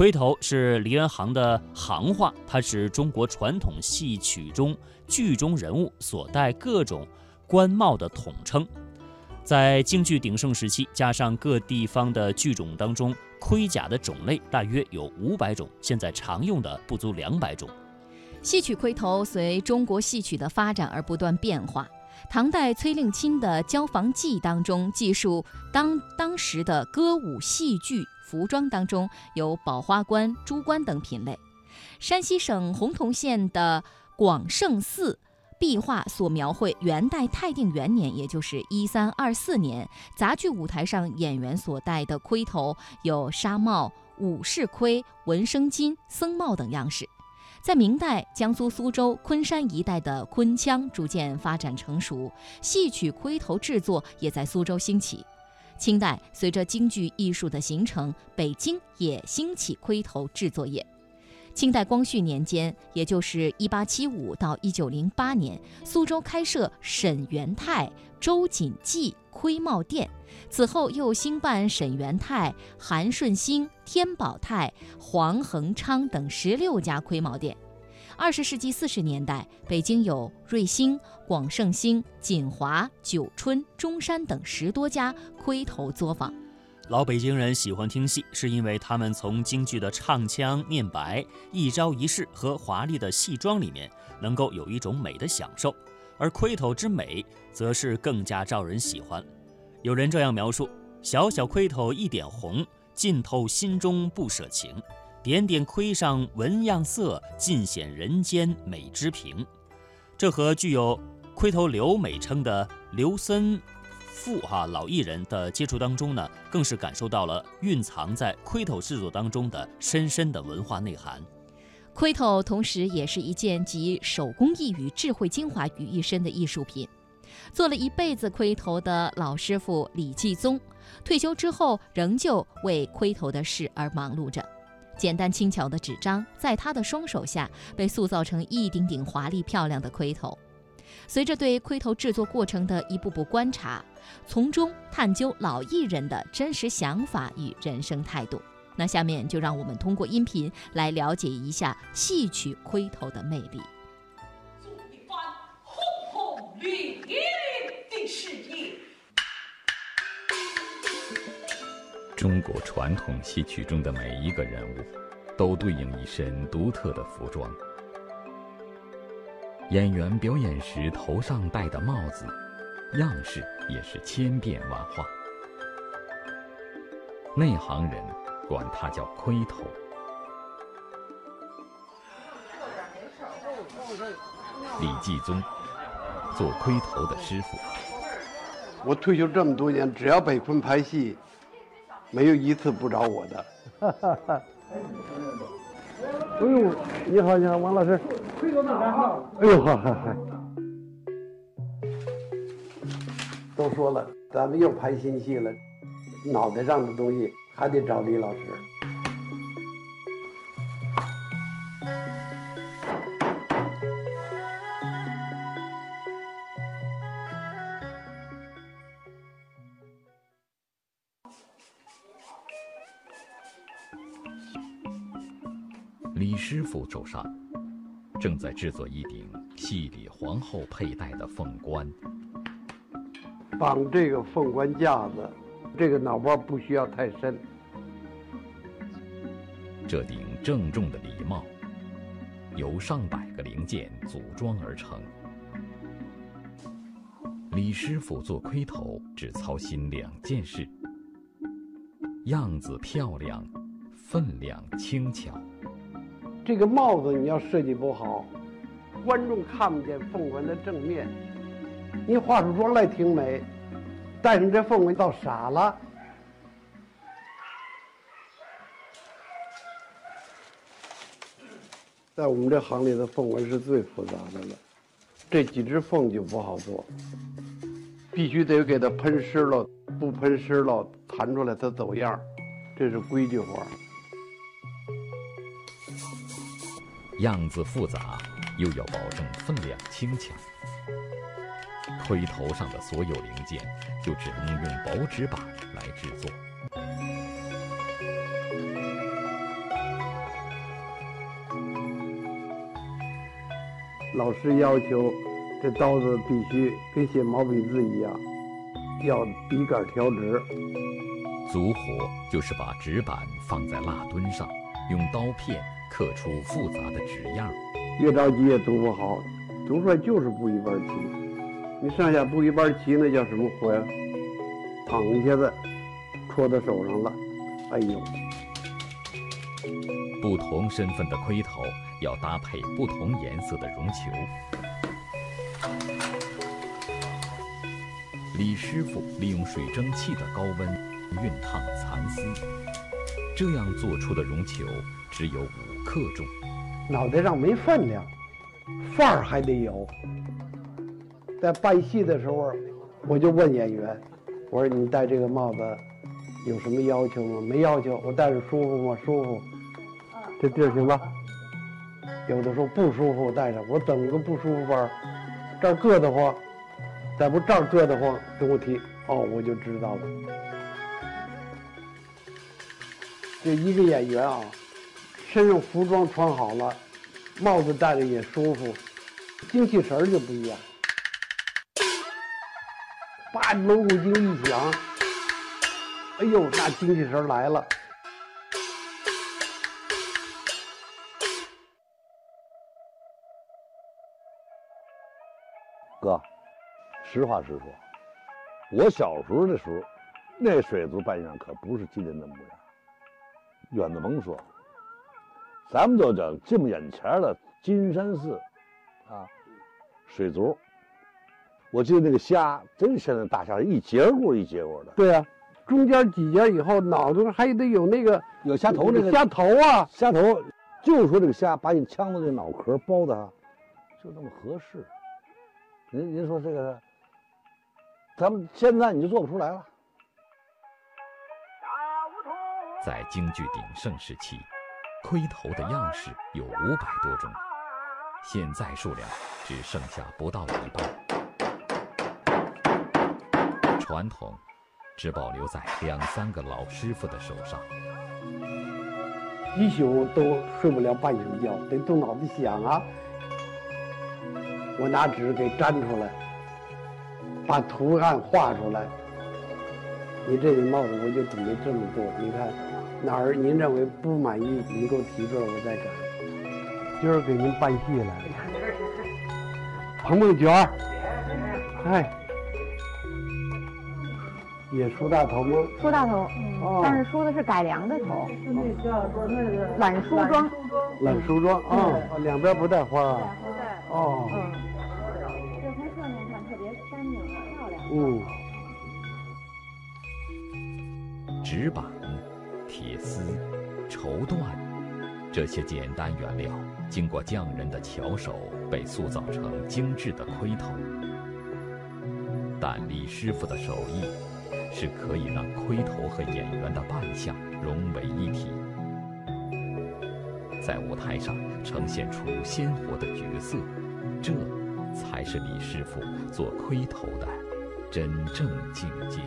盔头是梨园行的行话，它是中国传统戏曲中剧中人物所戴各种官帽的统称。在京剧鼎盛时期，加上各地方的剧种当中，盔甲的种类大约有五百种，现在常用的不足两百种。戏曲盔头随中国戏曲的发展而不断变化。唐代崔令钦的《交房记》当中记述，当当时的歌舞戏剧服装当中有宝花冠、珠冠等品类。山西省洪洞县的广胜寺壁画所描绘元代泰定元年，也就是一三二四年，杂剧舞台上演员所戴的盔头有纱帽、武士盔、文生巾、僧帽等样式。在明代，江苏苏州、昆山一带的昆腔逐渐发展成熟，戏曲盔头制作也在苏州兴起。清代，随着京剧艺术的形成，北京也兴起盔头制作业。清代光绪年间，也就是一八七五到一九零八年，苏州开设沈元泰、周锦记盔帽店。此后又兴办沈元泰、韩顺兴、天宝泰、黄恒昌等十六家盔帽店。二十世纪四十年代，北京有瑞兴、广盛兴、锦华、九春、中山等十多家盔头作坊。老北京人喜欢听戏，是因为他们从京剧的唱腔、念白、一招一式和华丽的戏装里面，能够有一种美的享受；而盔头之美，则是更加招人喜欢。有人这样描述：小小盔头一点红，浸透心中不舍情；点点盔上纹样色，尽显人间美之平。这和具有“盔头刘”美称的刘森。富哈老艺人的接触当中呢，更是感受到了蕴藏在盔头制作当中的深深的文化内涵。盔头同时也是一件集手工艺与智慧精华于一身的艺术品。做了一辈子盔头的老师傅李继宗，退休之后仍旧为盔头的事而忙碌着。简单轻巧的纸张，在他的双手下被塑造成一顶顶华丽漂亮的盔头。随着对盔头制作过程的一步步观察，从中探究老艺人的真实想法与人生态度。那下面就让我们通过音频来了解一下戏曲盔头的魅力。中国传统戏曲中的每一个人物，都对应一身独特的服装。演员表演时头上戴的帽子，样式也是千变万化。内行人管它叫盔头。李继宗，做盔头的师傅。我退休这么多年，只要北昆拍戏，没有一次不找我的。哎呦，你好，你好，王老师。哎呦！都说了，咱们又拍新戏了，脑袋上的东西还得找李老师。师傅手上正在制作一顶戏里皇后佩戴的凤冠。绑这个凤冠架子，这个脑包不需要太深。这顶郑重的礼帽由上百个零件组装而成。李师傅做盔头只操心两件事：样子漂亮，分量轻巧。这个帽子你要设计不好，观众看不见凤冠的正面。你化出妆来挺美，戴上这凤冠倒傻了。在我们这行里的凤冠是最复杂的了，这几只凤就不好做，必须得给它喷湿了，不喷湿了弹出来它走样，这是规矩活。样子复杂，又要保证分量轻巧。盔头上的所有零件，就只能用薄纸板来制作。老师要求，这刀子必须跟写毛笔字一样，要笔杆调直。足火就是把纸板放在蜡墩上，用刀片刻出复杂的纸样。越着急越读不好，读出来就是不一般齐。你上下不一般齐，那叫什么活呀？躺一下子戳到手上了，哎呦！不同身份的盔头要搭配不同颜色的绒球。李师傅利用水蒸气的高温熨烫蚕丝，这样做出的绒球只有五克重。脑袋上没分量，范儿还得有。在办戏的时候，我就问演员：“我说你戴这个帽子有什么要求吗？没要求。我戴着舒服吗？舒服。这地儿行吧？有的时候不舒服，我戴上。我怎么个不舒服法？这儿硌得慌，再不这儿硌得慌，跟我提哦，我就知道了。这一个演员啊，身上服装穿好了，帽子戴的也舒服，精气神儿就不一样。叭，锣鼓经一响，哎呦，那精气神儿来了。哥，实话实说，我小时候的时候，那水族扮相可不是今天的模样。远的甭说，咱们就讲这么眼前的金山寺，啊，水族。我记得那个虾，真现在大虾，一节骨一节骨的。对啊、中间几节以后，脑子还得有那个有虾头那个虾头啊。虾头，就说这个虾把你腔子这脑壳包的啊，就那么合适。您您说这个，咱们现在你就做不出来了。在京剧鼎盛时期，盔头的样式有五百多种，现在数量只剩下不到一半。传统只保留在两三个老师傅的手上。一宿都睡不了半宿觉，得动脑子想啊。我拿纸给粘出来，把图案画出来。你这顶帽子我就准备这么做，你看哪儿您认为不满意，您给我提出来，我再改。今儿给您办戏来了，彭梦卷儿，哎，也梳大头吗？梳大头，哦但是梳的是改良的头，是那叫说那个懒梳妆。懒梳妆啊，哦两边不带花啊。不带。哦，嗯。这从侧面看特别干净漂亮。嗯。纸板、铁丝、绸缎，这些简单原料，经过匠人的巧手，被塑造成精致的盔头。但李师傅的手艺，是可以让盔头和演员的扮相融为一体，在舞台上呈现出鲜活的角色，这才是李师傅做盔头的真正境界。